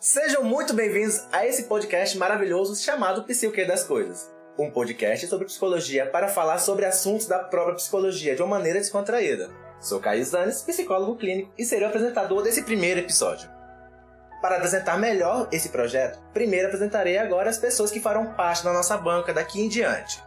Sejam muito bem-vindos a esse podcast maravilhoso chamado Psique das Coisas. Um podcast sobre psicologia para falar sobre assuntos da própria psicologia de uma maneira descontraída. Sou Caio Zanes, psicólogo clínico e serei o apresentador desse primeiro episódio. Para apresentar melhor esse projeto, primeiro apresentarei agora as pessoas que farão parte da nossa banca daqui em diante.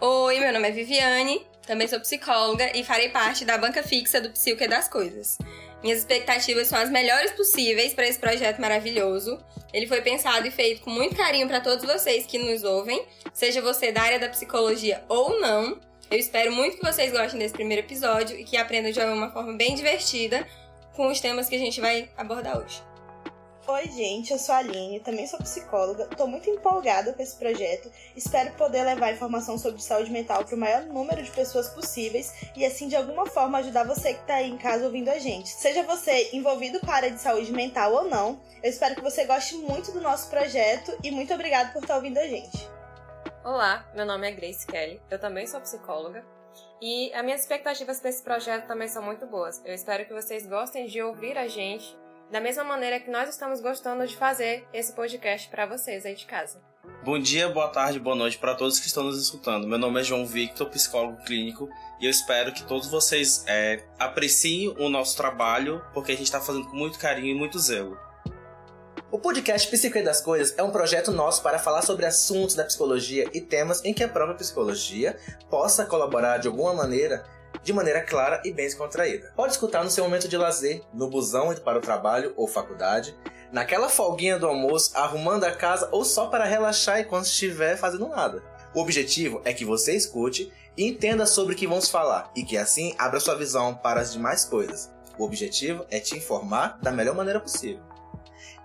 Oi, meu nome é Viviane, também sou psicóloga e farei parte da banca fixa do Psique das Coisas. Minhas expectativas são as melhores possíveis para esse projeto maravilhoso. Ele foi pensado e feito com muito carinho para todos vocês que nos ouvem, seja você da área da psicologia ou não. Eu espero muito que vocês gostem desse primeiro episódio e que aprendam de uma forma bem divertida com os temas que a gente vai abordar hoje. Oi, gente, eu sou a Aline, também sou psicóloga. Estou muito empolgada com esse projeto. Espero poder levar informação sobre saúde mental para o maior número de pessoas possíveis e, assim, de alguma forma, ajudar você que está aí em casa ouvindo a gente. Seja você envolvido com a área de saúde mental ou não, eu espero que você goste muito do nosso projeto e muito obrigada por estar ouvindo a gente. Olá, meu nome é Grace Kelly, eu também sou psicóloga. E as minhas expectativas para esse projeto também são muito boas. Eu espero que vocês gostem de ouvir a gente da mesma maneira que nós estamos gostando de fazer esse podcast para vocês aí de casa. Bom dia, boa tarde, boa noite para todos que estão nos escutando. Meu nome é João Victor, psicólogo clínico, e eu espero que todos vocês é, apreciem o nosso trabalho, porque a gente está fazendo com muito carinho e muito zelo. O podcast Psique das Coisas é um projeto nosso para falar sobre assuntos da psicologia e temas em que a própria psicologia possa colaborar de alguma maneira de maneira clara e bem descontraída. Pode escutar no seu momento de lazer, no busão indo para o trabalho ou faculdade, naquela folguinha do almoço, arrumando a casa ou só para relaxar enquanto estiver fazendo nada. O objetivo é que você escute e entenda sobre o que vamos falar e que assim abra sua visão para as demais coisas. O objetivo é te informar da melhor maneira possível.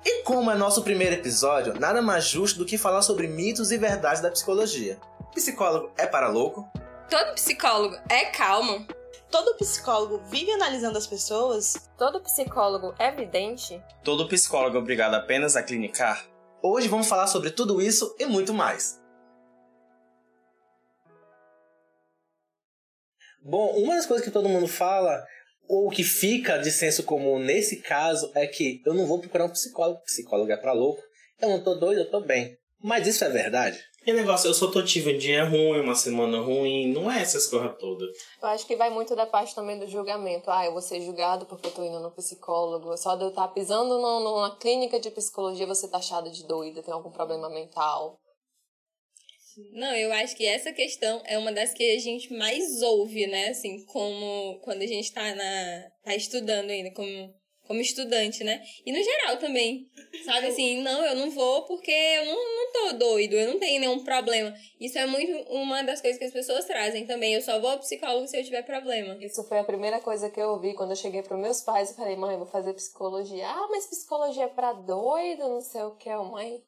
E como é nosso primeiro episódio, nada mais justo do que falar sobre mitos e verdades da psicologia. Psicólogo é para louco? Todo psicólogo é calmo. Todo psicólogo vive analisando as pessoas. Todo psicólogo é vidente. Todo psicólogo é obrigado apenas a clinicar? Hoje vamos falar sobre tudo isso e muito mais. Bom, uma das coisas que todo mundo fala, ou que fica de senso comum nesse caso, é que eu não vou procurar um psicólogo. Psicólogo é pra louco. Eu não tô doido, eu tô bem. Mas isso é verdade? Que negócio, eu só tô tive um dia ruim, uma semana ruim, não é essas coisas todas. Eu acho que vai muito da parte também do julgamento. Ah, eu vou ser julgado porque eu tô indo no psicólogo. Só de eu estar pisando numa clínica de psicologia, você tá achado de doida, tem algum problema mental. Não, eu acho que essa questão é uma das que a gente mais ouve, né? Assim, como quando a gente tá, na, tá estudando ainda, como como estudante, né? E no geral também. Sabe assim, não, eu não vou porque eu não, não tô doido, eu não tenho nenhum problema. Isso é muito uma das coisas que as pessoas trazem também. Eu só vou ao psicólogo se eu tiver problema. Isso foi a primeira coisa que eu ouvi quando eu cheguei para meus pais e falei, mãe, eu vou fazer psicologia. Ah, mas psicologia é pra doido, não sei o que. Mãe.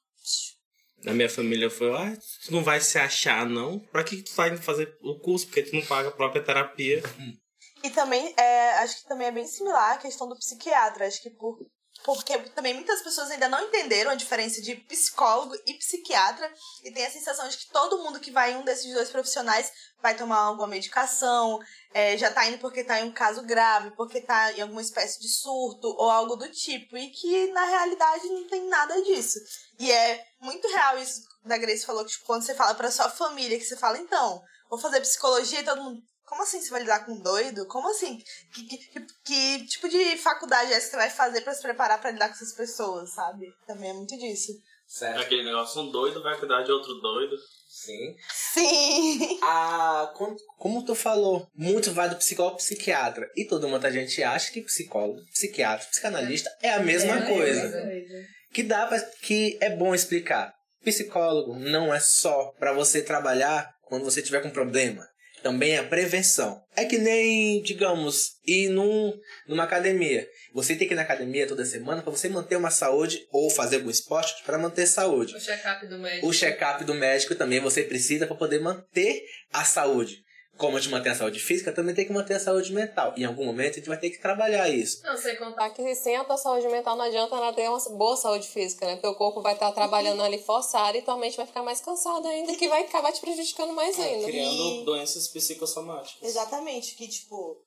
Na minha família foi, ah, tu não vai se achar, não? Pra que tu vai fazer o curso? Porque tu não paga a própria terapia. E também, é, acho que também é bem similar a questão do psiquiatra. Acho que por, porque também muitas pessoas ainda não entenderam a diferença de psicólogo e psiquiatra e tem a sensação de que todo mundo que vai em um desses dois profissionais vai tomar alguma medicação, é, já tá indo porque tá em um caso grave, porque tá em alguma espécie de surto ou algo do tipo, e que na realidade não tem nada disso. E é muito real isso da Grace falou, que tipo, quando você fala pra sua família, que você fala, então, vou fazer psicologia e todo mundo, como assim você vai lidar com um doido? Como assim? Que, que, que, tipo de faculdade é essa que você vai fazer para se preparar para lidar com essas pessoas, sabe? Também é muito disso. Certo. Aquele negócio, um doido vai cuidar de outro doido. Sim. Sim. Ah, como, como tu falou, muito vai do psicólogo psiquiatra. E todo mundo a gente acha que psicólogo, psiquiatra, psicanalista é a mesma é, coisa. É que dá pra, que é bom explicar. Psicólogo não é só para você trabalhar quando você tiver com problema também a prevenção. É que nem, digamos, ir num, numa academia. Você tem que ir na academia toda semana para você manter uma saúde ou fazer algum esporte para manter saúde. O check-up do médico. O check-up do médico também você precisa para poder manter a saúde como a gente mantém a saúde física, também tem que manter a saúde mental. Em algum momento a gente vai ter que trabalhar isso. Não, sem contar que sem a tua saúde mental não adianta nada ter uma boa saúde física, né? Porque o corpo vai estar trabalhando ali forçado e tua mente vai ficar mais cansada ainda, que vai acabar te prejudicando mais é, ainda. Criando e... doenças psicossomáticas. Exatamente, que tipo,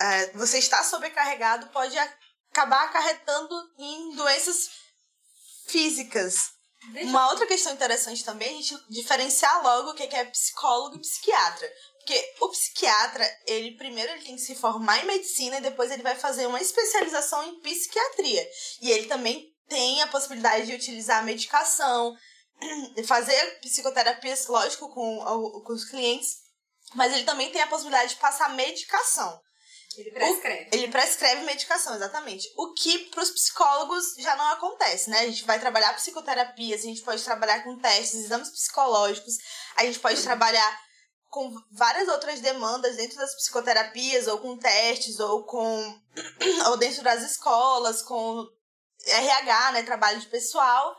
é, você estar sobrecarregado pode acabar acarretando em doenças físicas. Uma outra questão interessante também é a gente diferenciar logo o que é psicólogo e psiquiatra. Porque o psiquiatra, ele primeiro ele tem que se formar em medicina e depois ele vai fazer uma especialização em psiquiatria. E ele também tem a possibilidade de utilizar a medicação, fazer psicoterapias, lógico, com, com os clientes, mas ele também tem a possibilidade de passar medicação. Ele prescreve. O, ele prescreve medicação, exatamente. O que para os psicólogos já não acontece, né? A gente vai trabalhar psicoterapias, a gente pode trabalhar com testes, exames psicológicos, a gente pode trabalhar com várias outras demandas dentro das psicoterapias, ou com testes, ou com. ou dentro das escolas, com RH, né? Trabalho de pessoal.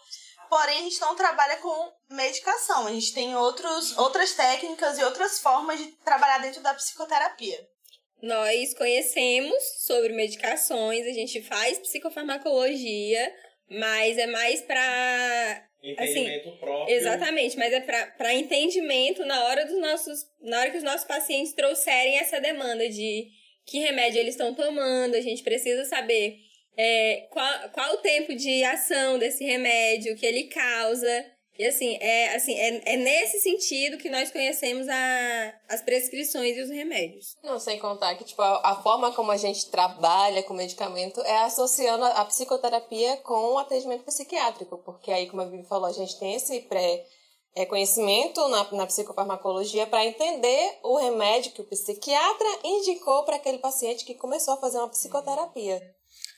Porém, a gente não trabalha com medicação. A gente tem outros, outras técnicas e outras formas de trabalhar dentro da psicoterapia. Nós conhecemos sobre medicações, a gente faz psicofarmacologia, mas é mais para Entendimento assim, próprio. Exatamente, mas é para entendimento na hora dos nossos. Na hora que os nossos pacientes trouxerem essa demanda de que remédio eles estão tomando, a gente precisa saber é, qual, qual o tempo de ação desse remédio, o que ele causa. E assim, é, assim é, é nesse sentido que nós conhecemos a, as prescrições e os remédios. Não, sem contar que tipo, a, a forma como a gente trabalha com medicamento é associando a, a psicoterapia com o atendimento psiquiátrico, porque aí, como a Vivi falou, a gente tem esse pré é, conhecimento na, na psicofarmacologia para entender o remédio que o psiquiatra indicou para aquele paciente que começou a fazer uma psicoterapia.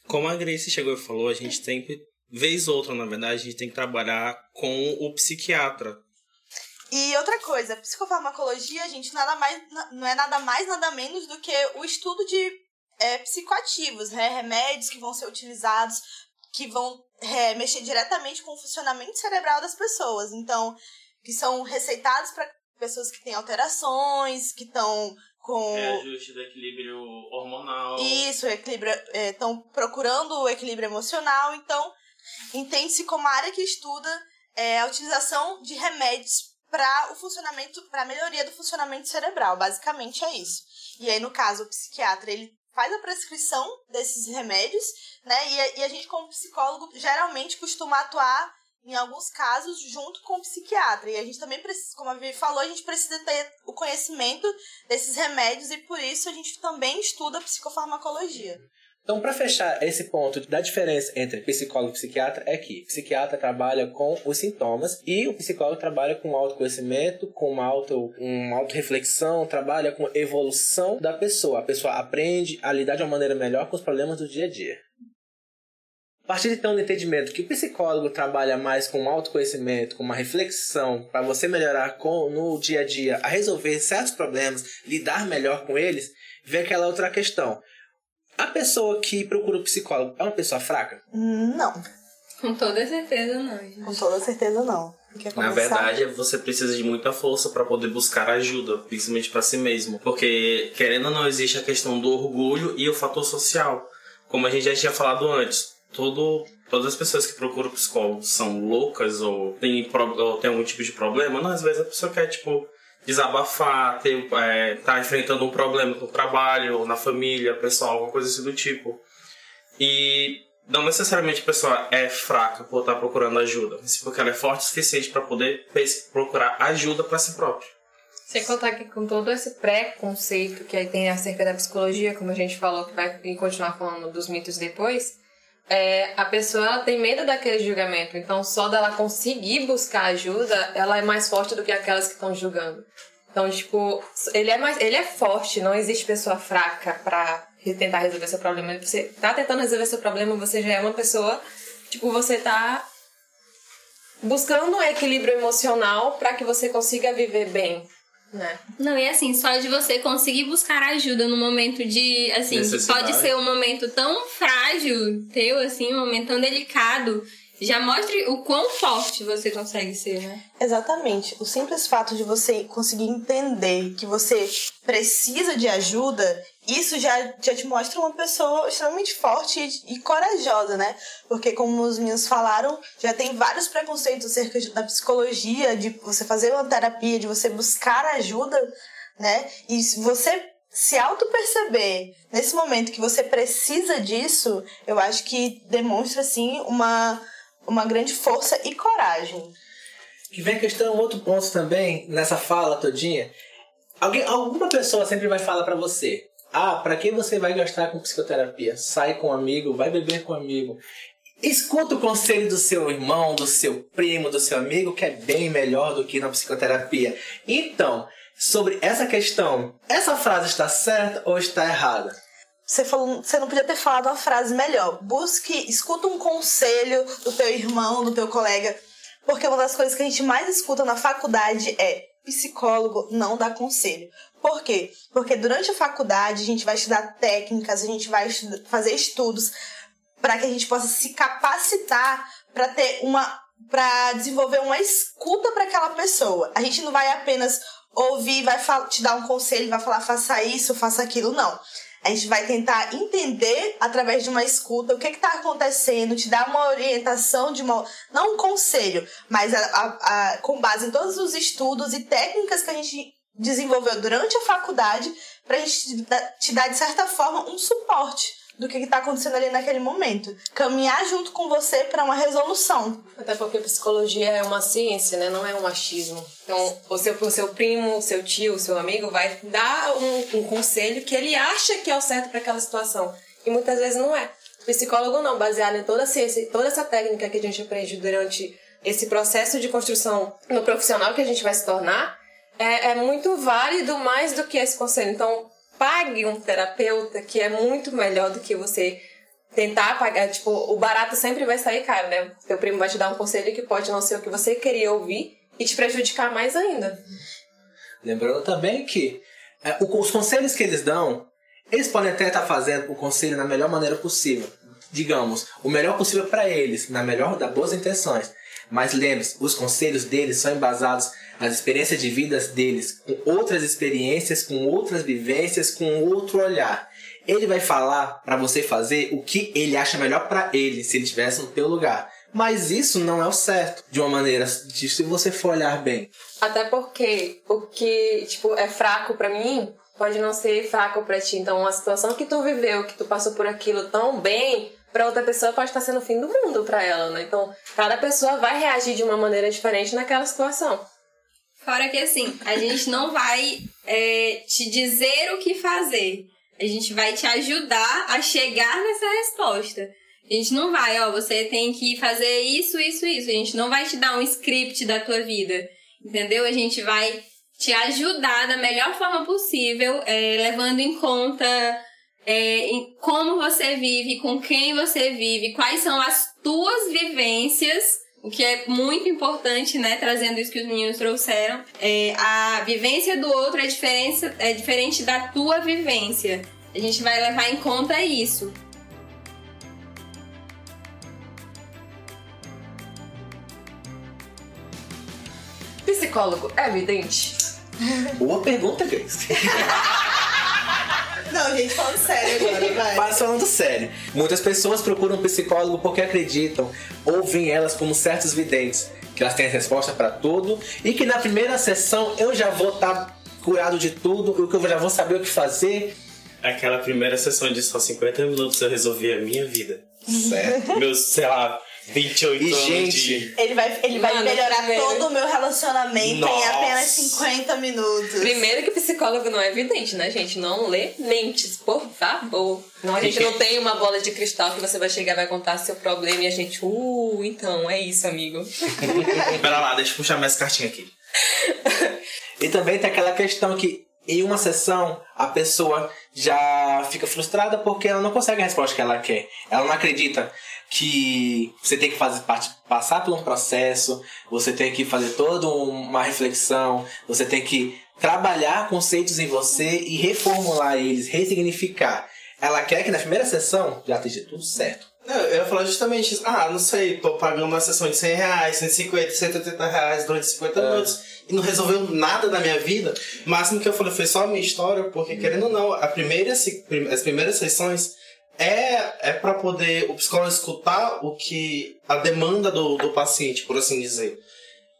Como a Grace chegou e falou, a gente sempre vez ou outra, na verdade, a gente tem que trabalhar com o psiquiatra. E outra coisa, psicofarmacologia, gente, nada mais, não é nada mais, nada menos do que o estudo de é, psicoativos, né? Remédios que vão ser utilizados, que vão é, mexer diretamente com o funcionamento cerebral das pessoas. Então, que são receitados para pessoas que têm alterações, que estão com. Reajuste do equilíbrio hormonal. Isso, equilíbrio. Estão é, procurando o equilíbrio emocional. Então, entende-se como a área que estuda é, a utilização de remédios para o funcionamento, para a melhoria do funcionamento cerebral. Basicamente é isso. E aí, no caso, o psiquiatra, ele faz a prescrição desses remédios, né? E e a gente, como psicólogo, geralmente costuma atuar em alguns casos, junto com o psiquiatra. E a gente também precisa, como a Vivi falou, a gente precisa ter o conhecimento desses remédios e por isso a gente também estuda psicofarmacologia. Então, para fechar esse ponto da diferença entre psicólogo e psiquiatra, é que o psiquiatra trabalha com os sintomas e o psicólogo trabalha com autoconhecimento, com uma, auto, uma auto-reflexão, trabalha com evolução da pessoa. A pessoa aprende a lidar de uma maneira melhor com os problemas do dia a dia. A partir então do entendimento que o psicólogo trabalha mais com autoconhecimento, com uma reflexão para você melhorar com, no dia a dia a resolver certos problemas, lidar melhor com eles, vem aquela outra questão. A pessoa que procura o psicólogo é uma pessoa fraca? Não. Com toda certeza não. Gente. Com toda certeza não. Na verdade, você precisa de muita força para poder buscar ajuda, principalmente para si mesmo. Porque, querendo ou não, existe a questão do orgulho e o fator social. Como a gente já tinha falado antes, todo, todas as pessoas que procuram psicólogo são loucas ou têm, ou têm algum tipo de problema. Não, às vezes a pessoa quer, tipo, desabafar, ter, é, tá enfrentando um problema no trabalho, na família, pessoal, alguma coisa assim do tipo. E não necessariamente a pessoa é fraca por estar procurando ajuda, mas porque ela é forte o suficiente para poder procurar ajuda para si própria. Sem contar que com todo esse pré-conceito que aí tem acerca da psicologia, como a gente falou, que vai continuar falando dos mitos depois, é, a pessoa tem medo daquele julgamento. Então, só dela conseguir buscar ajuda, ela é mais forte do que aquelas que estão julgando. Então, tipo, ele é mais, ele é forte, não existe pessoa fraca pra tentar resolver seu problema. Você tá tentando resolver seu problema, você já é uma pessoa, tipo, você tá buscando um equilíbrio emocional para que você consiga viver bem, né? Não, e assim, só de você conseguir buscar ajuda no momento de, assim, pode ser um momento tão frágil teu, assim, um momento tão delicado, já mostre o quão forte você consegue ser, né? Exatamente. O simples fato de você conseguir entender que você precisa de ajuda, isso já, já te mostra uma pessoa extremamente forte e, e corajosa, né? Porque, como os meninos falaram, já tem vários preconceitos acerca da psicologia, de você fazer uma terapia, de você buscar ajuda, né? E você se auto-perceber nesse momento que você precisa disso, eu acho que demonstra, assim, uma uma grande força e coragem. Que vem a questão, outro ponto também, nessa fala todinha. Alguém, alguma pessoa sempre vai falar para você: Ah, para que você vai gastar com psicoterapia? Sai com um amigo, vai beber com um amigo. Escuta o conselho do seu irmão, do seu primo, do seu amigo, que é bem melhor do que na psicoterapia. Então, sobre essa questão, essa frase está certa ou está errada? Você, falou, você não podia ter falado uma frase melhor. Busque, escuta um conselho do teu irmão, do teu colega. Porque uma das coisas que a gente mais escuta na faculdade é psicólogo não dá conselho. Por quê? Porque durante a faculdade a gente vai estudar técnicas, a gente vai fazer estudos para que a gente possa se capacitar para ter uma para desenvolver uma escuta para aquela pessoa. A gente não vai apenas ouvir, vai te dar um conselho, vai falar faça isso, faça aquilo, não. A gente vai tentar entender através de uma escuta o que está acontecendo, te dar uma orientação de uma. Não um conselho, mas a, a, a, com base em todos os estudos e técnicas que a gente desenvolveu durante a faculdade, para a gente te dar, de certa forma, um suporte do que está acontecendo ali naquele momento. Caminhar junto com você para uma resolução. Até porque psicologia é uma ciência, né? Não é um achismo. Então, o seu, o seu primo, o seu tio, o seu amigo vai dar um, um conselho que ele acha que é o certo para aquela situação. E muitas vezes não é. Psicólogo não, baseado em toda a ciência, toda essa técnica que a gente aprende durante esse processo de construção no profissional que a gente vai se tornar, é, é muito válido mais do que esse conselho. Então, pague um terapeuta que é muito melhor do que você tentar pagar. Tipo, o barato sempre vai sair caro, né? Teu primo vai te dar um conselho que pode não ser o que você queria ouvir e te prejudicar mais ainda. Lembrando também que é, os conselhos que eles dão, eles podem até estar fazendo o conselho da melhor maneira possível. Digamos, o melhor possível para eles, na melhor das boas intenções. Mas lembre-se, os conselhos deles são embasados nas experiências de vidas deles, com outras experiências, com outras vivências, com outro olhar. Ele vai falar para você fazer o que ele acha melhor para ele, se ele estivesse no teu lugar. Mas isso não é o certo, de uma maneira, de, se você for olhar bem. Até porque o que, tipo, é fraco para mim, pode não ser fraco para ti. Então, uma situação que tu viveu, que tu passou por aquilo tão bem, para outra pessoa pode estar sendo o fim do mundo para ela, né? Então, cada pessoa vai reagir de uma maneira diferente naquela situação. Fora que assim, a gente não vai é, te dizer o que fazer. A gente vai te ajudar a chegar nessa resposta. A gente não vai, ó, você tem que fazer isso, isso, isso. A gente não vai te dar um script da tua vida. Entendeu? A gente vai te ajudar da melhor forma possível, é, levando em conta é, em como você vive, com quem você vive, quais são as tuas vivências, o que é muito importante, né? Trazendo isso que os meninos trouxeram. É, a vivência do outro é, diferença, é diferente da tua vivência. A gente vai levar em conta isso. Psicólogo é evidente? Boa pergunta, Grace. Não, gente, falando sério agora, vai. Mas falando sério, muitas pessoas procuram um psicólogo porque acreditam ou veem elas como certos videntes, que elas têm a resposta para tudo e que na primeira sessão eu já vou estar tá curado de tudo, que eu já vou saber o que fazer. Aquela primeira sessão de só 50 minutos eu resolvi a minha vida. Certo. Meus, sei lá, 28 E, anos gente, de... Ele vai, ele vai Mano, melhorar primeiro- todo o meu relacionamento em Nossa. apenas 50 minutos. Primeiro que psicólogo não é evidente, né, gente? Não lê mentes, por favor. Não, a gente não tem uma bola de cristal que você vai chegar e vai contar seu problema e a gente, uh, então, é isso, amigo. Pera lá, deixa eu puxar mais cartinha aqui. E também tem aquela questão que em uma sessão a pessoa já fica frustrada porque ela não consegue a resposta que ela quer. Ela não acredita que você tem que fazer parte, passar por um processo, você tem que fazer toda uma reflexão, você tem que trabalhar conceitos em você e reformular eles, ressignificar. Ela quer que na primeira sessão já esteja tudo certo. Não, eu ia falar justamente isso. Ah, não sei, tô pagando uma sessão de 100 reais, 150, 180 reais durante 50 É. minutos e não resolveu nada da minha vida. O máximo que eu falei foi só a minha história, porque querendo ou não, a primeira, as primeiras sessões é, é para poder o psicólogo escutar o que a demanda do, do paciente, por assim dizer.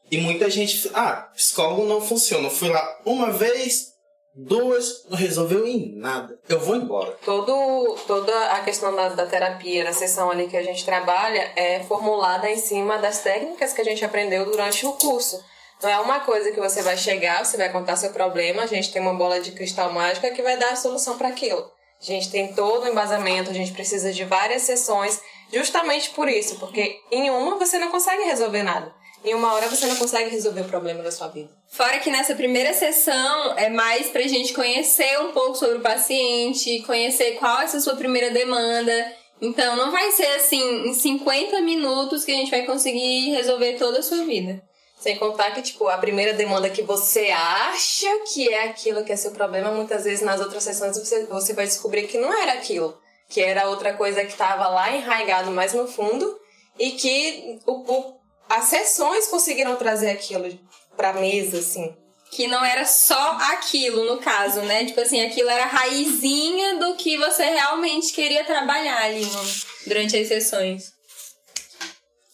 E muita gente, ah, psicólogo não funciona. Eu fui lá uma vez, Duas não resolveu em nada. Eu vou embora. Todo, toda a questão da, da terapia, da sessão ali que a gente trabalha, é formulada em cima das técnicas que a gente aprendeu durante o curso. Não é uma coisa que você vai chegar, você vai contar seu problema, a gente tem uma bola de cristal mágica que vai dar a solução para aquilo. A gente tem todo o embasamento, a gente precisa de várias sessões, justamente por isso, porque em uma você não consegue resolver nada. Em uma hora você não consegue resolver o problema da sua vida. Fora que nessa primeira sessão é mais pra gente conhecer um pouco sobre o paciente, conhecer qual é a sua primeira demanda. Então não vai ser assim, em 50 minutos que a gente vai conseguir resolver toda a sua vida. Sem contar que, tipo, a primeira demanda que você acha que é aquilo que é seu problema, muitas vezes nas outras sessões você, você vai descobrir que não era aquilo. Que era outra coisa que estava lá enraigado mais no fundo e que o, o as sessões conseguiram trazer aquilo pra mesa, assim. Que não era só aquilo, no caso, né? Tipo assim, aquilo era a raizinha do que você realmente queria trabalhar ali no, durante as sessões.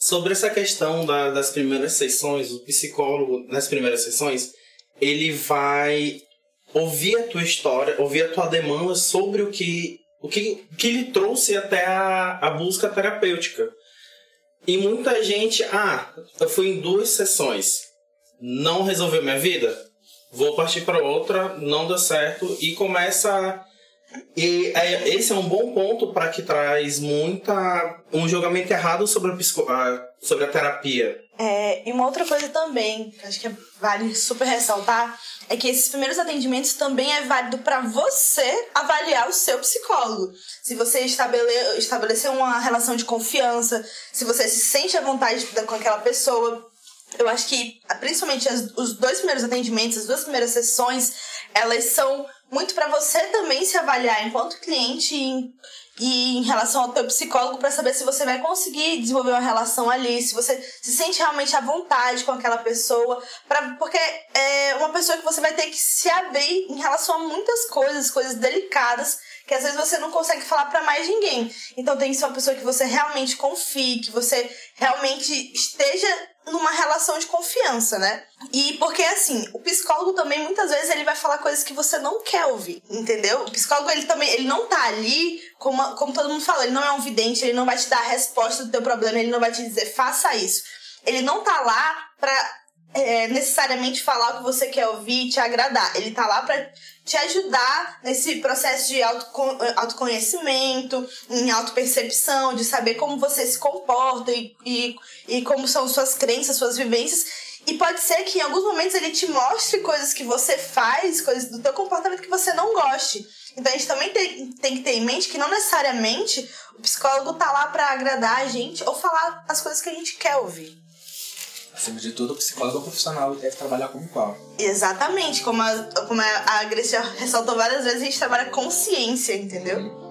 Sobre essa questão da, das primeiras sessões, o psicólogo, nas primeiras sessões, ele vai ouvir a tua história, ouvir a tua demanda sobre o que, o que, que lhe trouxe até a, a busca terapêutica. E muita gente, ah, eu fui em duas sessões, não resolveu minha vida, vou partir para outra, não deu certo e começa e é, esse é um bom ponto para que traz muita um julgamento errado sobre a, sobre a terapia. É, e uma outra coisa também, que acho que vale super ressaltar, é que esses primeiros atendimentos também é válido para você avaliar o seu psicólogo. Se você estabele, estabelecer uma relação de confiança, se você se sente à vontade com aquela pessoa. Eu acho que, principalmente as, os dois primeiros atendimentos, as duas primeiras sessões, elas são muito para você também se avaliar enquanto cliente e, e em relação ao teu psicólogo para saber se você vai conseguir desenvolver uma relação ali, se você se sente realmente à vontade com aquela pessoa, pra, porque é uma pessoa que você vai ter que se abrir em relação a muitas coisas, coisas delicadas que às vezes você não consegue falar para mais ninguém. Então tem que ser uma pessoa que você realmente confie, que você realmente esteja numa relação de confiança, né? E porque assim, o psicólogo também muitas vezes ele vai falar coisas que você não quer ouvir, entendeu? O psicólogo ele também, ele não tá ali como, como todo mundo fala, ele não é um vidente, ele não vai te dar a resposta do teu problema, ele não vai te dizer faça isso. Ele não tá lá pra é, necessariamente falar o que você quer ouvir e te agradar. Ele tá lá pra te ajudar nesse processo de autoconhecimento, em autopercepção, de saber como você se comporta e, e, e como são suas crenças, suas vivências. E pode ser que em alguns momentos ele te mostre coisas que você faz, coisas do teu comportamento que você não goste. Então a gente também tem, tem que ter em mente que não necessariamente o psicólogo tá lá para agradar a gente ou falar as coisas que a gente quer ouvir. Acima de tudo, o psicólogo profissional deve trabalhar como qual. Exatamente, como a, como a já ressaltou várias vezes, a gente trabalha com ciência, entendeu? Dando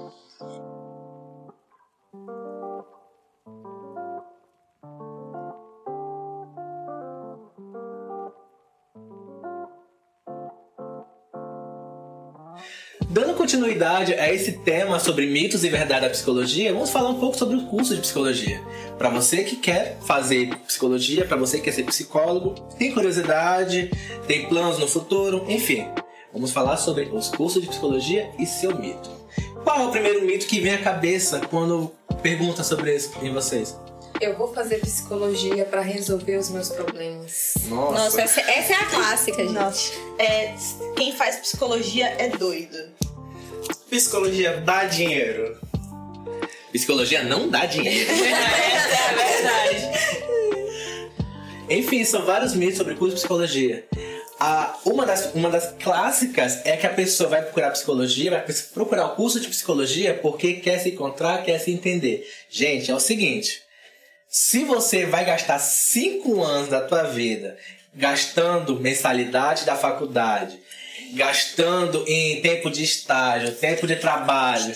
continuidade a esse tema sobre mitos e verdade da psicologia, vamos falar um pouco sobre o curso de psicologia. Para você que quer fazer psicologia, para você que quer ser psicólogo, tem curiosidade, tem planos no futuro, enfim. Vamos falar sobre os cursos de psicologia e seu mito. Qual é o primeiro mito que vem à cabeça quando pergunta sobre isso em vocês? Eu vou fazer psicologia para resolver os meus problemas. Nossa, Nossa essa, essa é a clássica, gente. Nossa, é, quem faz psicologia é doido. Psicologia dá dinheiro. Psicologia não dá dinheiro. Essa é a verdade. Enfim, são vários mitos sobre curso de psicologia. Ah, uma, das, uma das clássicas é que a pessoa vai procurar psicologia, vai procurar o curso de psicologia porque quer se encontrar, quer se entender. Gente, é o seguinte: se você vai gastar cinco anos da tua vida gastando mensalidade da faculdade, gastando em tempo de estágio, tempo de trabalho,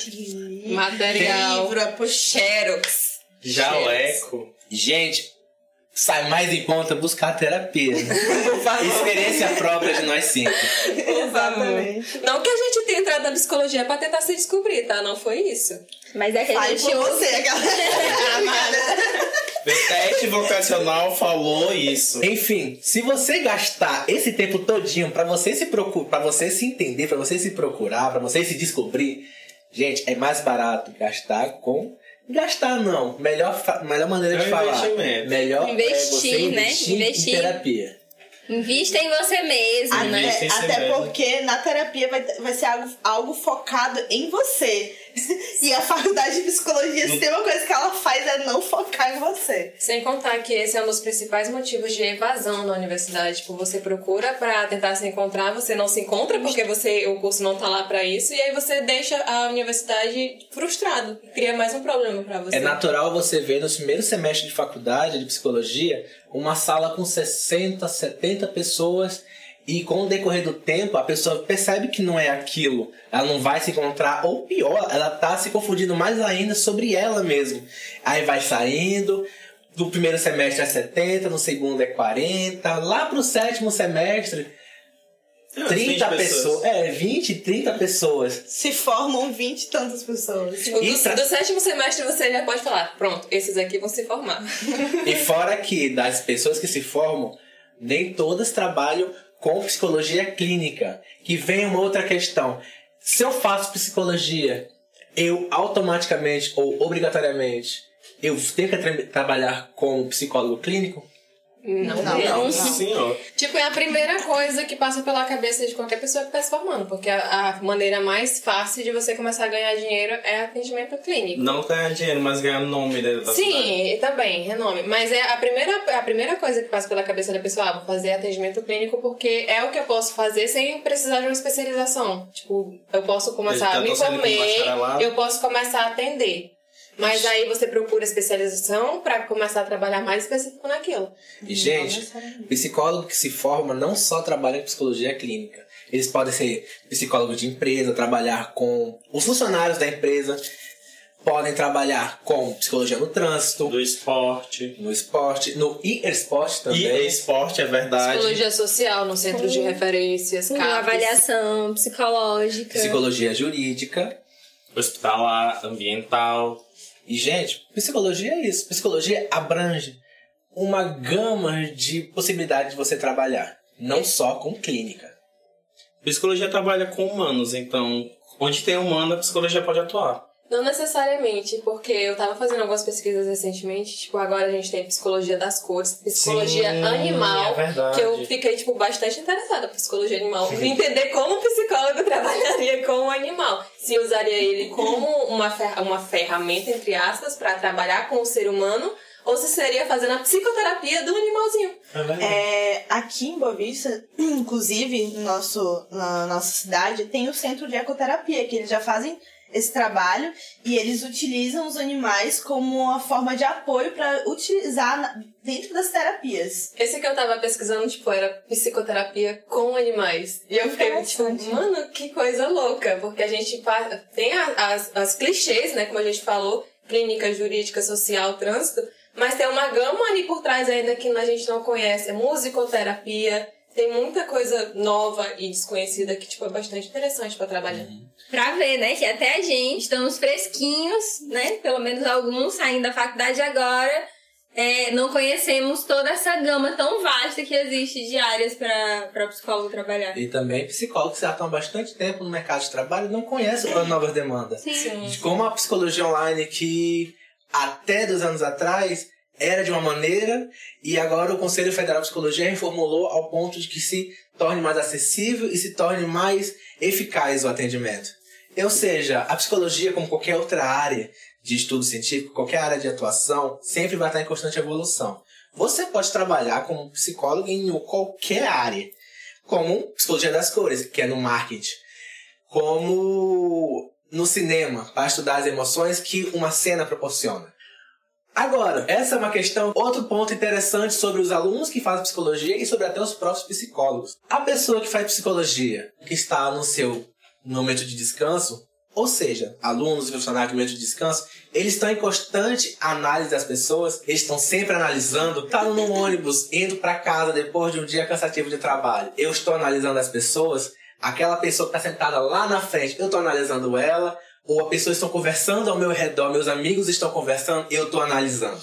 Material. Livro, Xerox. Jaleco. gente, sai mais em conta buscar terapia. né? Experiência própria de nós cinco. Exatamente. Não que a gente tenha entrado na psicologia para tentar se descobrir, tá? Não foi isso. Mas é que a Fale gente por usa. você, galera. Teste multivocacional falou isso. Enfim, se você gastar esse tempo todinho pra você se procurar, para você se entender, pra você se procurar, pra você se descobrir, gente, é mais barato gastar com gastar não, melhor melhor maneira É de falar. investimento. Melhor é Investir, né? investir, Investir. em terapia. Invista em você mesmo, Até, né? Em si até mesmo. porque na terapia vai, vai ser algo, algo focado em você. E a faculdade de psicologia, se tem uma coisa que ela faz é não focar em você. Sem contar que esse é um dos principais motivos de evasão na universidade. Tipo, você procura pra tentar se encontrar, você não se encontra porque você o curso não tá lá pra isso, e aí você deixa a universidade frustrado. Cria mais um problema pra você. É natural você ver nos primeiros semestres de faculdade de psicologia uma sala com 60, 70 pessoas e com o decorrer do tempo a pessoa percebe que não é aquilo, ela não vai se encontrar, ou pior, ela tá se confundindo mais ainda sobre ela mesma. Aí vai saindo, do primeiro semestre é 70, no segundo é 40, lá pro sétimo semestre, Ah, 30 20 pessoas. É, 20, 30 pessoas. Se formam 20 e tantas pessoas. Tipo, E do, pra- do sétimo semestre você já pode falar, pronto, esses aqui vão se formar. E fora que das pessoas que se formam, nem todas trabalham com psicologia clínica. Que vem uma outra questão. Se eu faço psicologia, eu automaticamente ou obrigatoriamente eu tenho que tra- trabalhar com psicólogo clínico? Não, Não, não. não. Senhor. Tipo, é a primeira coisa que passa pela cabeça de qualquer pessoa que está se formando, porque a, a maneira mais fácil de você começar a ganhar dinheiro é atendimento clínico. Não ganhar dinheiro, mas ganhar nome dentro da cidade. Sim, e também, renome. Mas é a primeira, a primeira coisa que passa pela cabeça da pessoa, ah, vou fazer atendimento clínico porque é o que eu posso fazer sem precisar de uma especialização. Tipo, eu posso começar, me tô saindo com formei, bacharelado. eu posso começar a atender. Mas aí você procura especialização pra começar a trabalhar mais específico naquilo. E, gente, psicólogo que se forma não só trabalha em psicologia clínica. Eles podem ser psicólogos de empresa, trabalhar com os funcionários da empresa, podem trabalhar com psicologia no trânsito, Do esporte. no esporte, no e-esporte também. E esporte, é verdade. Psicologia social no centro de referências, Com CAPs. avaliação psicológica. psicologia jurídica. Hospitalar, ambiental. E, gente, psicologia é isso. Psicologia abrange uma gama de possibilidades de você trabalhar. Não só com clínica. Psicologia trabalha com humanos, então onde tem humano, a psicologia pode atuar. Não necessariamente, porque eu tava fazendo algumas pesquisas recentemente, tipo, agora a gente tem psicologia das cores, psicologia Sim, animal, é verdade. que eu fiquei, tipo, bastante interessada por psicologia animal. Entender como o psicólogo trabalharia com o animal. Se usaria ele como uma, fer uma ferramenta, entre aspas, para trabalhar com o ser humano, ou se seria fazendo a psicoterapia do animalzinho. É verdade. É, aqui em Boa Vista, inclusive no nosso, na nossa cidade, tem o centro de ecoterapia, que eles já fazem esse trabalho e eles utilizam os animais como uma forma de apoio para utilizar dentro das terapias. Esse que eu tava pesquisando, tipo, era psicoterapia com animais. E eu fiquei, tipo, mano, que coisa louca. Porque a gente tem as, as clichês, né, como a gente falou, clínica, jurídica, social, trânsito, mas tem uma gama ali por trás ainda que a gente não conhece. É musicoterapia, tem muita coisa nova e desconhecida que, tipo, é bastante interessante pra trabalhar. Pra ver, né? Que até a gente estamos fresquinhos, né? Pelo menos alguns saindo da faculdade agora. é, não conhecemos toda essa gama tão vasta que existe de áreas para psicólogo trabalhar. E também psicólogos que já estão há bastante tempo no mercado de trabalho e não conhecem as novas demandas. Sim. De como a psicologia online que até dois anos atrás era de uma maneira e agora o Conselho Federal de Psicologia reformulou ao ponto de que se torne mais acessível e se torne mais eficaz o atendimento. Ou seja, a psicologia, como qualquer outra área de estudo científico, qualquer área de atuação, sempre vai estar em constante evolução. Você pode trabalhar como psicólogo em qualquer área, como psicologia das cores, que é no marketing, como no cinema, para estudar as emoções que uma cena proporciona. Agora, essa é uma questão, outro ponto interessante sobre os alunos que fazem psicologia e sobre até os próprios psicólogos. A pessoa que faz psicologia, que está no seu momento de descanso, ou seja, alunos e funcionários no momento de descanso, eles estão em constante análise das pessoas, eles estão sempre analisando. Tá no ônibus, indo para casa depois de um dia cansativo de trabalho. Eu estou analisando as pessoas, aquela pessoa que está sentada lá na frente, eu estou analisando ela, ou a pessoa estão conversando ao meu redor, meus amigos estão conversando, eu estou analisando.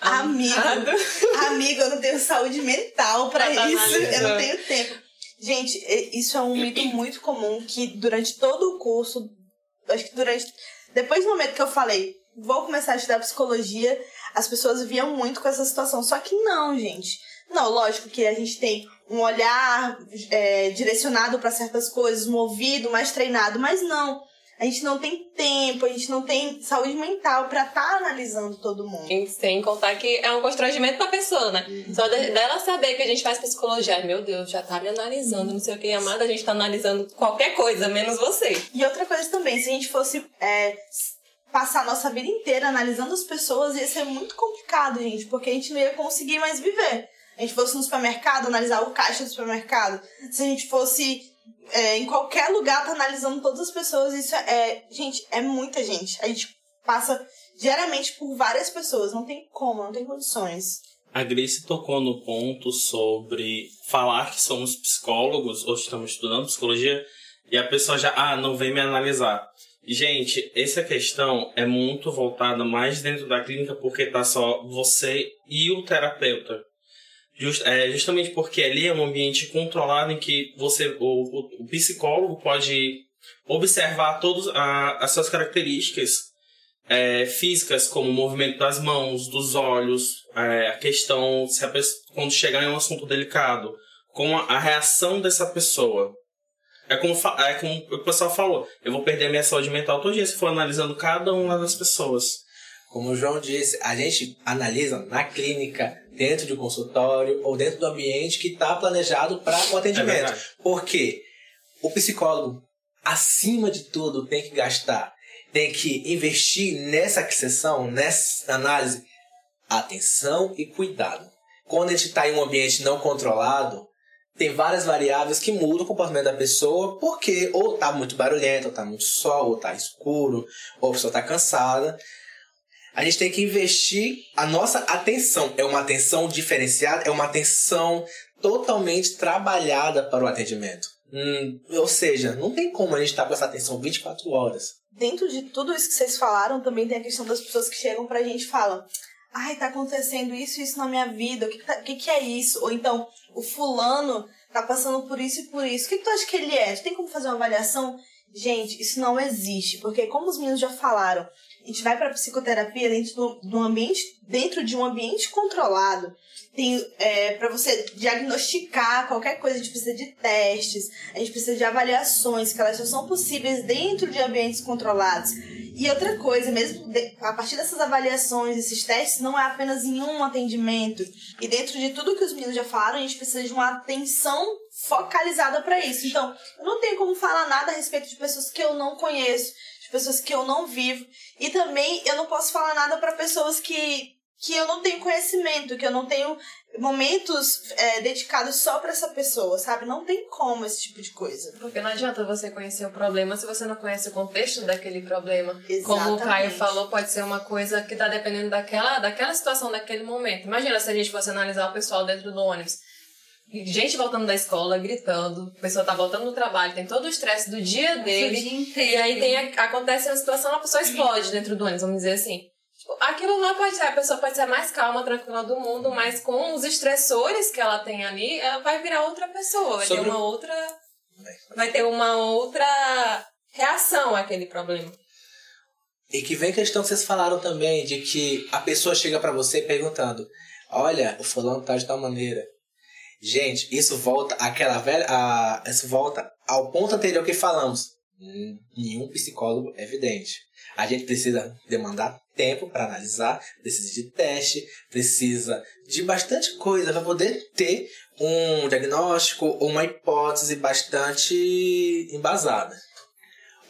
Amigo, amigo, eu não tenho saúde mental pra Tá isso. Eu não analisando. tenho tempo. Gente, isso é um mito muito comum que durante todo o curso, acho que durante. Depois do momento que eu falei, vou começar a estudar psicologia, as pessoas viam muito com essa situação. Só que não, gente. Não, lógico que a gente tem um olhar é, direcionado para certas coisas, um ouvido mais treinado, mas não. A gente não tem tempo, a gente não tem saúde mental pra estar analisando todo mundo. E Sem contar que é um constrangimento pra pessoa, né? Só de- dela saber que a gente faz psicologia. Ai, Meu Deus, já tá me analisando, não sei o que, amada, a gente tá analisando qualquer coisa, menos você. E outra coisa também, se a gente fosse é, passar a nossa vida inteira analisando as pessoas, ia ser muito complicado, gente, porque a gente não ia conseguir mais viver. A gente fosse no supermercado, analisar o caixa do supermercado. Se a gente fosse é, em qualquer lugar, tá analisando todas as pessoas, isso é. Gente, é muita gente. A gente passa diariamente por várias pessoas. Não tem como, não tem condições. A Grace tocou no ponto sobre falar que somos psicólogos ou estamos estudando psicologia e a pessoa já, ah, não vem me analisar. Gente, essa questão é muito voltada mais dentro da clínica porque tá só você e o terapeuta. Just, é, justamente porque ali é um ambiente controlado em que você, o, o, psicólogo pode observar todas as suas características é, físicas, como o movimento das mãos, dos olhos, é, a questão, se a pessoa, quando chegar em um assunto delicado, como a, a reação dessa pessoa. É como, é como o pessoal falou, eu vou perder a minha saúde mental todo dia se for analisando cada uma das pessoas. Como o João disse, a gente analisa na clínica, dentro de um consultório ou dentro do ambiente que está planejado para o É atendimento. verdade. Porque o psicólogo, acima de tudo, tem que gastar, tem que investir nessa sessão, nessa análise, atenção e cuidado. Quando a gente está em um ambiente não controlado, tem várias variáveis que mudam o comportamento da pessoa, porque ou tá muito barulhento, ou tá muito sol, ou tá escuro, ou a pessoa tá cansada. A gente tem que investir a nossa atenção. É uma atenção diferenciada, é uma atenção totalmente trabalhada para o atendimento. Hum, ou seja, não tem como a gente estar com essa atenção 24 horas. dentro de tudo isso que vocês falaram, também tem a questão das pessoas que chegam pra gente e falam: ai, tá acontecendo isso e isso na minha vida, o que, tá- que, que é isso? Ou então, o fulano tá passando por isso e por isso, o que, que tu acha que ele é? Tu tem como fazer uma avaliação? Gente, isso não existe, porque como os meninos já falaram, a gente vai pra psicoterapia dentro do, do ambiente, dentro de um ambiente controlado. Tem, é, para você diagnosticar qualquer coisa, a gente precisa de testes, a gente precisa de avaliações, que elas só são possíveis dentro de ambientes controlados. E outra coisa, mesmo de- a partir dessas avaliações, esses testes, não é apenas em um atendimento. E dentro de tudo que os meninos já falaram, a gente precisa de uma atenção focalizada para isso. Então, eu não tenho como falar nada a respeito de pessoas que eu não conheço, pessoas que eu não vivo. E também eu não posso falar nada para pessoas que, que eu não tenho conhecimento, que eu não tenho momentos é, dedicados só para essa pessoa, sabe? Não tem como esse tipo de coisa. Porque não adianta você conhecer o problema se você não conhece o contexto daquele problema. Como o Caio Exatamente. falou, pode ser uma coisa que tá dependendo daquela, daquela situação, daquele momento. Imagina se a gente fosse analisar o pessoal dentro do ônibus. Gente voltando da escola, gritando, a pessoa tá voltando do trabalho, tem todo o estresse do dia dele. O dia inteiro. E aí tem acontece uma situação, a pessoa explode dentro do ônibus, vamos dizer assim. Tipo, aquilo lá pode ser, a pessoa pode ser a mais calma, tranquila do mundo, mas com os estressores que ela tem ali, ela vai virar outra pessoa, vai Sobre- ter uma outra. Vai ter uma outra reação àquele problema. E que vem a questão que vocês falaram também, de que a pessoa chega pra você perguntando: Olha, o fulano tá de tal maneira. Gente, isso volta àquela velha. A, isso volta ao ponto anterior que falamos. Hum, Nenhum psicólogo é evidente. A gente precisa demandar tempo para analisar, precisa de teste, precisa de bastante coisa para poder ter um diagnóstico ou uma hipótese bastante embasada.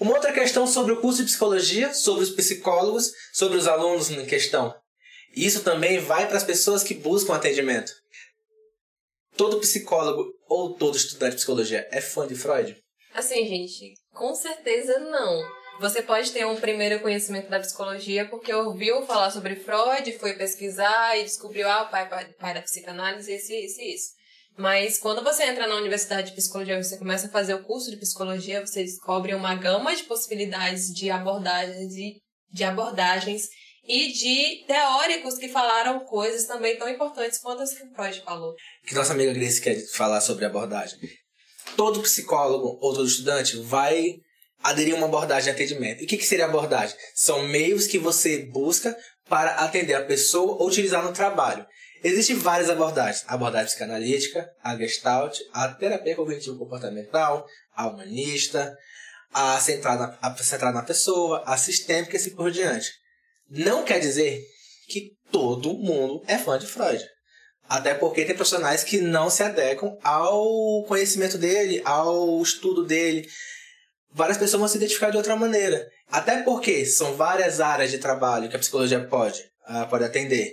Uma outra questão sobre o curso de psicologia, sobre os psicólogos, sobre os alunos em questão. Isso também vai para as pessoas que buscam atendimento. Todo psicólogo ou todo estudante de psicologia é fã de Freud? Assim, gente, com certeza não. Você pode ter um primeiro conhecimento da psicologia porque ouviu falar sobre Freud, foi pesquisar e descobriu, ah, o pai, pai, pai da psicanálise, isso, isso e isso. Mas quando você entra na universidade de psicologia, você começa a fazer o curso de psicologia, você descobre uma gama de possibilidades de abordagens e de abordagens e de teóricos que falaram coisas também tão importantes quanto as que Freud falou. Que nossa amiga Grace quer falar sobre abordagem. Todo psicólogo ou todo estudante vai aderir a uma abordagem de atendimento. E o que, que seria abordagem? São meios que você busca para atender a pessoa ou utilizar no trabalho. Existem várias abordagens. A abordagem psicanalítica, a gestalt, a terapia cognitivo-comportamental, a humanista, a centrada, a centrada na pessoa, a sistêmica e assim por diante. Não quer dizer que todo mundo é fã de Freud. Até porque tem profissionais que não se adequam ao conhecimento dele, ao estudo dele. Várias pessoas vão se identificar de outra maneira. Até porque são várias áreas de trabalho que a psicologia pode, uh, pode atender.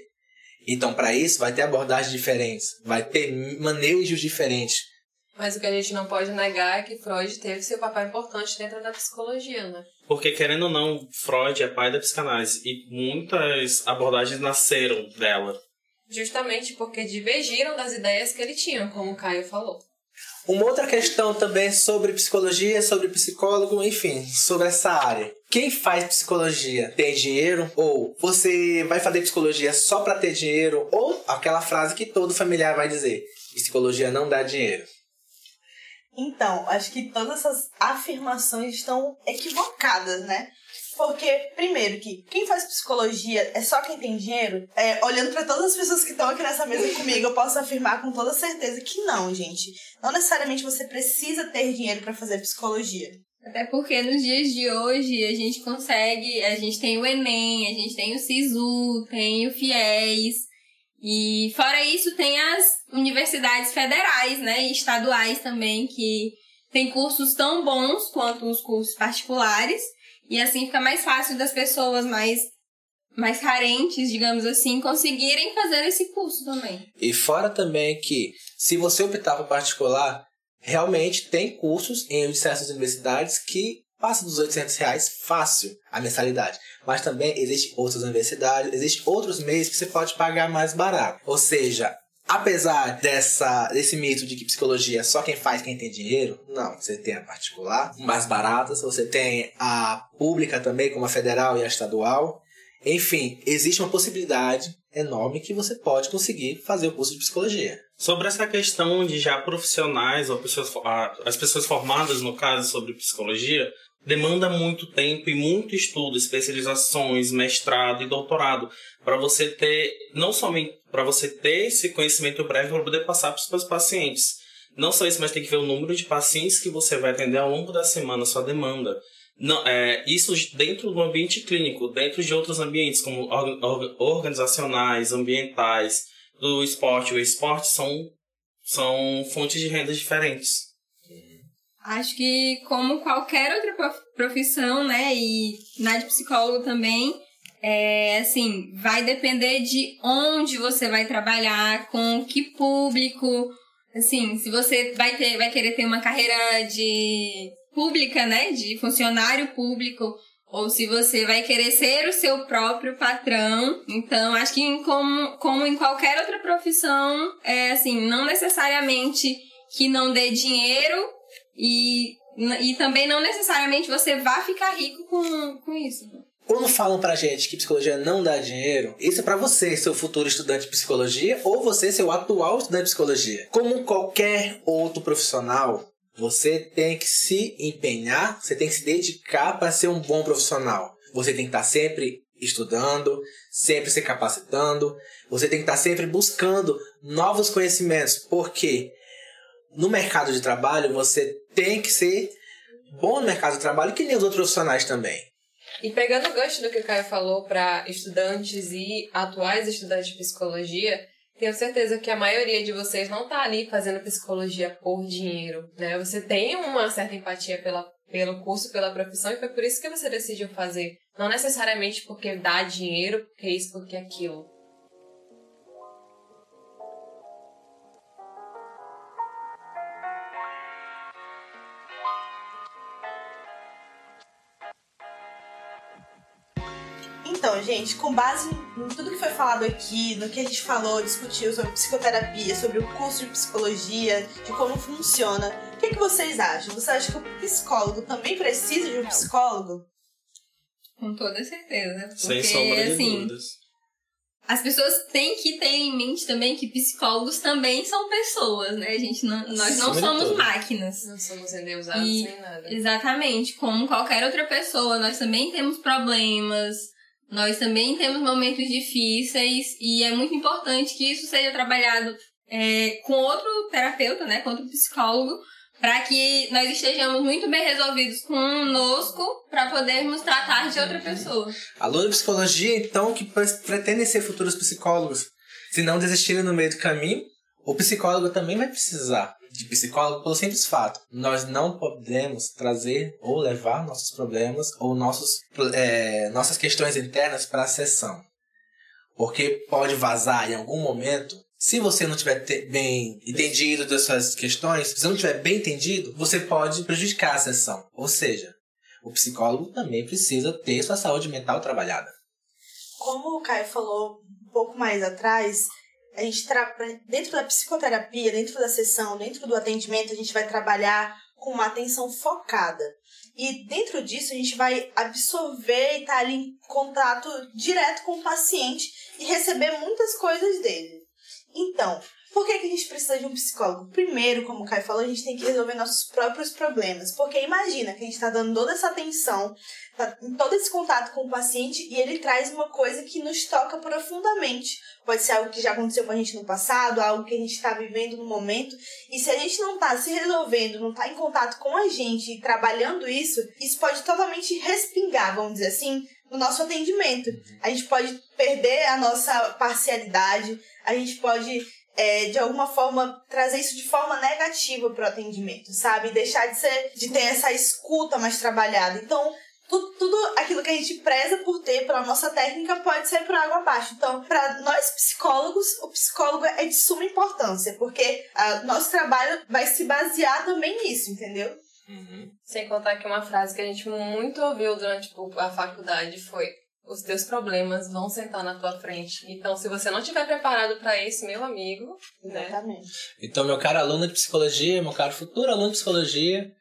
Então, para isso, vai ter abordagens diferentes, vai ter manejos diferentes. Mas o que a gente não pode negar é que Freud teve seu papel importante dentro da psicologia, né? Porque, querendo ou não, Freud é pai da psicanálise e muitas abordagens nasceram dela. Justamente porque divergiram das ideias que ele tinha, como o Caio falou. Uma outra questão também sobre psicologia, sobre psicólogo, enfim, sobre essa área. Quem faz psicologia tem dinheiro? Ou você vai fazer psicologia só para ter dinheiro? Ou aquela frase que todo familiar vai dizer: psicologia não dá dinheiro. Então, acho que todas essas afirmações estão equivocadas, né? Porque, primeiro, que quem faz psicologia é só quem tem dinheiro. É, olhando para todas as pessoas que estão aqui nessa mesa comigo, eu posso afirmar com toda certeza que não, gente. Não necessariamente você precisa ter dinheiro para fazer psicologia. Até porque nos dias de hoje a gente consegue, a gente tem o Enem, a gente tem o SISU, tem o FIES, e fora isso, tem as universidades federais, né, e estaduais também, que tem cursos tão bons quanto os cursos particulares, e assim fica mais fácil das pessoas mais mais carentes, digamos assim, conseguirem fazer esse curso também. E fora também que, se você optar por particular, realmente tem cursos em certas universidades que passa dos 800 reais fácil a mensalidade. Mas também existem outras universidades, existem outros meios que você pode pagar mais barato. Ou seja, apesar dessa, desse mito de que psicologia é só quem faz quem tem dinheiro, não. Você tem a particular, mais baratas, você tem a pública também, como a federal e a estadual. Enfim, existe uma possibilidade enorme que você pode conseguir fazer o curso de psicologia. Sobre essa questão de já profissionais ou pessoas, as pessoas formadas no caso sobre psicologia, demanda muito tempo e muito estudo, especializações, mestrado e doutorado, para você ter, não somente para você ter esse conhecimento prévio para poder passar para os seus pacientes. Não só isso, mas tem que ver o número de pacientes que você vai atender ao longo da semana, sua demanda. Não, é, isso dentro do ambiente clínico, dentro de outros ambientes, como organizacionais, ambientais, do esporte. O esporte são, são fontes de renda diferentes. Acho que como qualquer outra profissão, né, e na de psicólogo também, é assim, vai depender de onde você vai trabalhar, com que público, assim, se você vai ter, vai querer ter uma carreira de pública, né, de funcionário público, ou se você vai querer ser o seu próprio patrão. Então, acho que como, como em qualquer outra profissão, é assim, não necessariamente que não dê dinheiro e, e também não necessariamente você vá ficar rico com, com isso. Quando falam pra gente que psicologia não dá dinheiro, isso é para você, seu futuro estudante de psicologia, ou você, seu atual estudante de psicologia. Como qualquer outro profissional, você tem que se empenhar, você tem que se dedicar para ser um bom profissional. Você tem que estar sempre estudando, sempre se capacitando, você tem que estar sempre buscando novos conhecimentos, porque no mercado de trabalho você tem que ser bom no mercado de trabalho, que nem os outros profissionais também. E pegando o gancho do que o Caio falou para estudantes e atuais estudantes de psicologia, tenho certeza que a maioria de vocês não está ali fazendo psicologia por dinheiro, né? Você tem uma certa empatia pela, pelo curso, pela profissão, e foi por isso que você decidiu fazer. Não necessariamente porque dá dinheiro, porque isso, porque aquilo. Gente, com base em tudo que foi falado aqui, no que a gente falou, discutiu sobre psicoterapia, sobre o curso de psicologia, de como funciona, o que, que vocês acham? Você acha que o psicólogo também precisa de um psicólogo? Com toda certeza. Porque, Sem sombra de assim, dúvidas. as pessoas têm que ter em mente também que psicólogos também são pessoas, né? A gente não, nós não somos máquinas. Não somos endeusados E- nem nada. Exatamente, como qualquer outra pessoa, nós também temos problemas, nós também temos momentos difíceis e é muito importante que isso seja trabalhado é, com outro terapeuta, né, com outro psicólogo, para que nós estejamos muito bem resolvidos conosco para podermos tratar de outra pessoa. Aluno de psicologia, então, que pre- pretendem ser futuros psicólogos. Se não desistirem no meio do caminho, o psicólogo também vai precisar de psicólogo pelo simples fato. Nós não podemos trazer ou levar nossos problemas ou nossos, é, nossas questões internas para a sessão. Porque pode vazar em algum momento. Se você não tiver bem entendido das suas questões, se você não tiver bem entendido, você pode prejudicar a sessão. Ou seja, o psicólogo também precisa ter sua saúde mental trabalhada. Como o Caio falou um pouco mais atrás, a gente tra... dentro da psicoterapia, dentro da sessão, dentro do atendimento, a gente vai trabalhar com uma atenção focada. E dentro disso a gente vai absorver e estar ali em contato direto com o paciente e receber muitas coisas dele. Então, por que, que a gente precisa de um psicólogo? Primeiro, como o Caio falou, a gente tem que resolver nossos próprios problemas. Porque imagina que a gente está dando toda essa atenção, tá em todo esse contato com o paciente e ele traz uma coisa que nos toca profundamente. Pode ser algo que já aconteceu com a gente no passado, algo que a gente está vivendo no momento. E se a gente não está se resolvendo, não está em contato com a gente e trabalhando isso, isso pode totalmente respingar, vamos dizer assim, no nosso atendimento. A gente pode perder a nossa parcialidade, a gente pode é, de alguma forma trazer isso de forma negativa para o atendimento, sabe? Deixar de ser, de ter essa escuta mais trabalhada. Então, tudo, tudo aquilo que a gente preza por ter pela nossa técnica pode ser por água abaixo. Então, para nós psicólogos, o psicólogo é de suma importância, porque o nosso trabalho vai se basear também nisso, entendeu? Sem contar que uma frase que a gente muito ouviu durante tipo, a faculdade foi: os teus problemas vão sentar na tua frente. Então, se você não estiver preparado para isso, meu amigo, né? Exatamente. Então, meu caro aluno de psicologia, meu caro futuro aluno de psicologia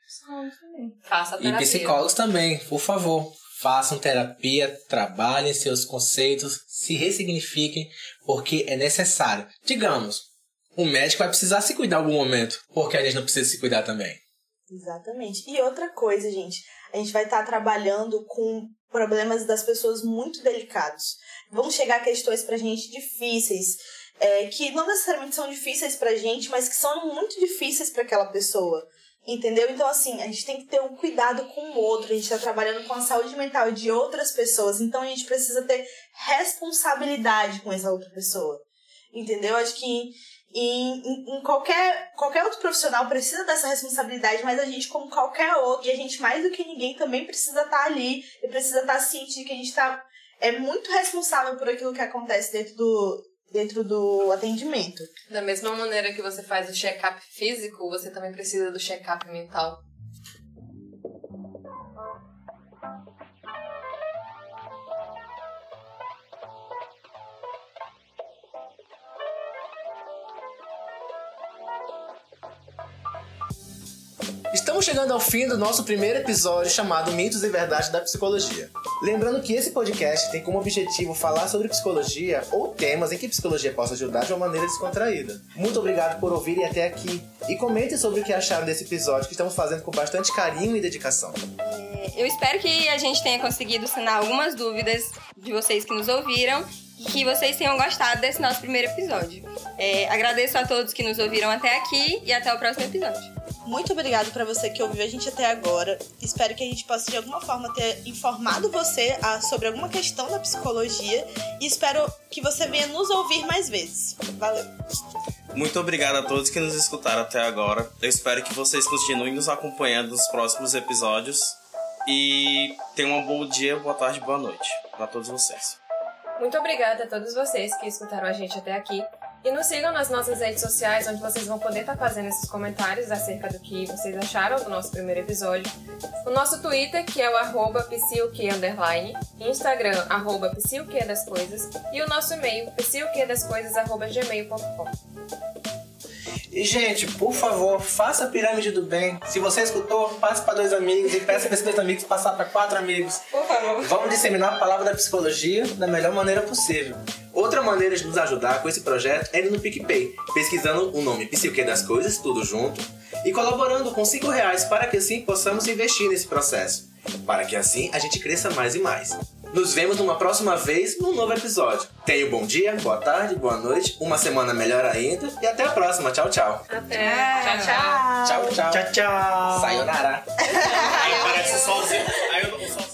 Faça a e terapia. psicólogos também, por favor, façam terapia, trabalhem seus conceitos, se ressignifiquem, porque é necessário. Digamos, o médico vai precisar se cuidar em algum momento, porque a gente não precisa se cuidar também. Exatamente. E outra coisa, gente, a gente vai estar trabalhando com problemas das pessoas muito delicados. Vão chegar questões pra gente difíceis, é, que não necessariamente são difíceis pra gente, mas que são muito difíceis para aquela pessoa. Entendeu? Então, assim, a gente tem que ter um cuidado com o outro. A gente está trabalhando com a saúde mental de outras pessoas. Então, a gente precisa ter responsabilidade com essa outra pessoa. Entendeu? Acho que em, em, em qualquer, qualquer outro profissional precisa dessa responsabilidade, mas a gente, como qualquer outro, e a gente mais do que ninguém também precisa estar ali e precisa estar ciente de que a gente tá, é muito responsável por aquilo que acontece dentro do, dentro do atendimento. Da mesma maneira que você faz o check-up físico, você também precisa do check-up mental. Estamos chegando ao fim do nosso primeiro episódio chamado Mitos e Verdades da Psicologia. Lembrando que esse podcast tem como objetivo falar sobre psicologia ou temas em que psicologia possa ajudar de uma maneira descontraída. Muito obrigado por ouvirem até aqui e comentem sobre o que acharam desse episódio que estamos fazendo com bastante carinho e dedicação. Eu espero que a gente tenha conseguido sanar algumas dúvidas de vocês que nos ouviram e que vocês tenham gostado desse nosso primeiro episódio. É, agradeço a todos que nos ouviram até aqui e até o próximo episódio. Muito obrigado para você que ouviu a gente até agora. Espero que a gente possa de alguma forma ter informado você ah, sobre alguma questão da psicologia e espero que você venha nos ouvir mais vezes. Valeu. Muito obrigado a todos que nos escutaram até agora. Eu espero que vocês continuem nos acompanhando nos próximos episódios. E tenham um bom dia, boa tarde, boa noite para todos vocês. Muito obrigada a todos vocês que escutaram a gente até aqui. E nos sigam nas nossas redes sociais, onde vocês vão poder estar fazendo esses comentários acerca do que vocês acharam do nosso primeiro episódio. O nosso Twitter, que é o arroba underline, Instagram, arroba das coisas, e o nosso e-mail, psiuque das coisas, arroba gmail.com. E, gente, por favor, faça a pirâmide do bem. Se você escutou, passe para dois amigos e peça para esses dois amigos passar para quatro amigos. Por favor. Vamos disseminar a palavra da psicologia da melhor maneira possível. Outra maneira de nos ajudar com esse projeto é indo no PicPay, pesquisando o nome Psique das Coisas, tudo junto, e colaborando com 5 reais para que assim possamos investir nesse processo. Para que assim a gente cresça mais e mais. Nos vemos numa próxima vez num novo episódio. Tenha um bom dia, boa tarde, boa noite, uma semana melhor ainda e até a próxima. Tchau, tchau. Até. Tchau, tchau. Tchau, tchau. Tchau, tchau. Sayonara. Aí parece sozinho.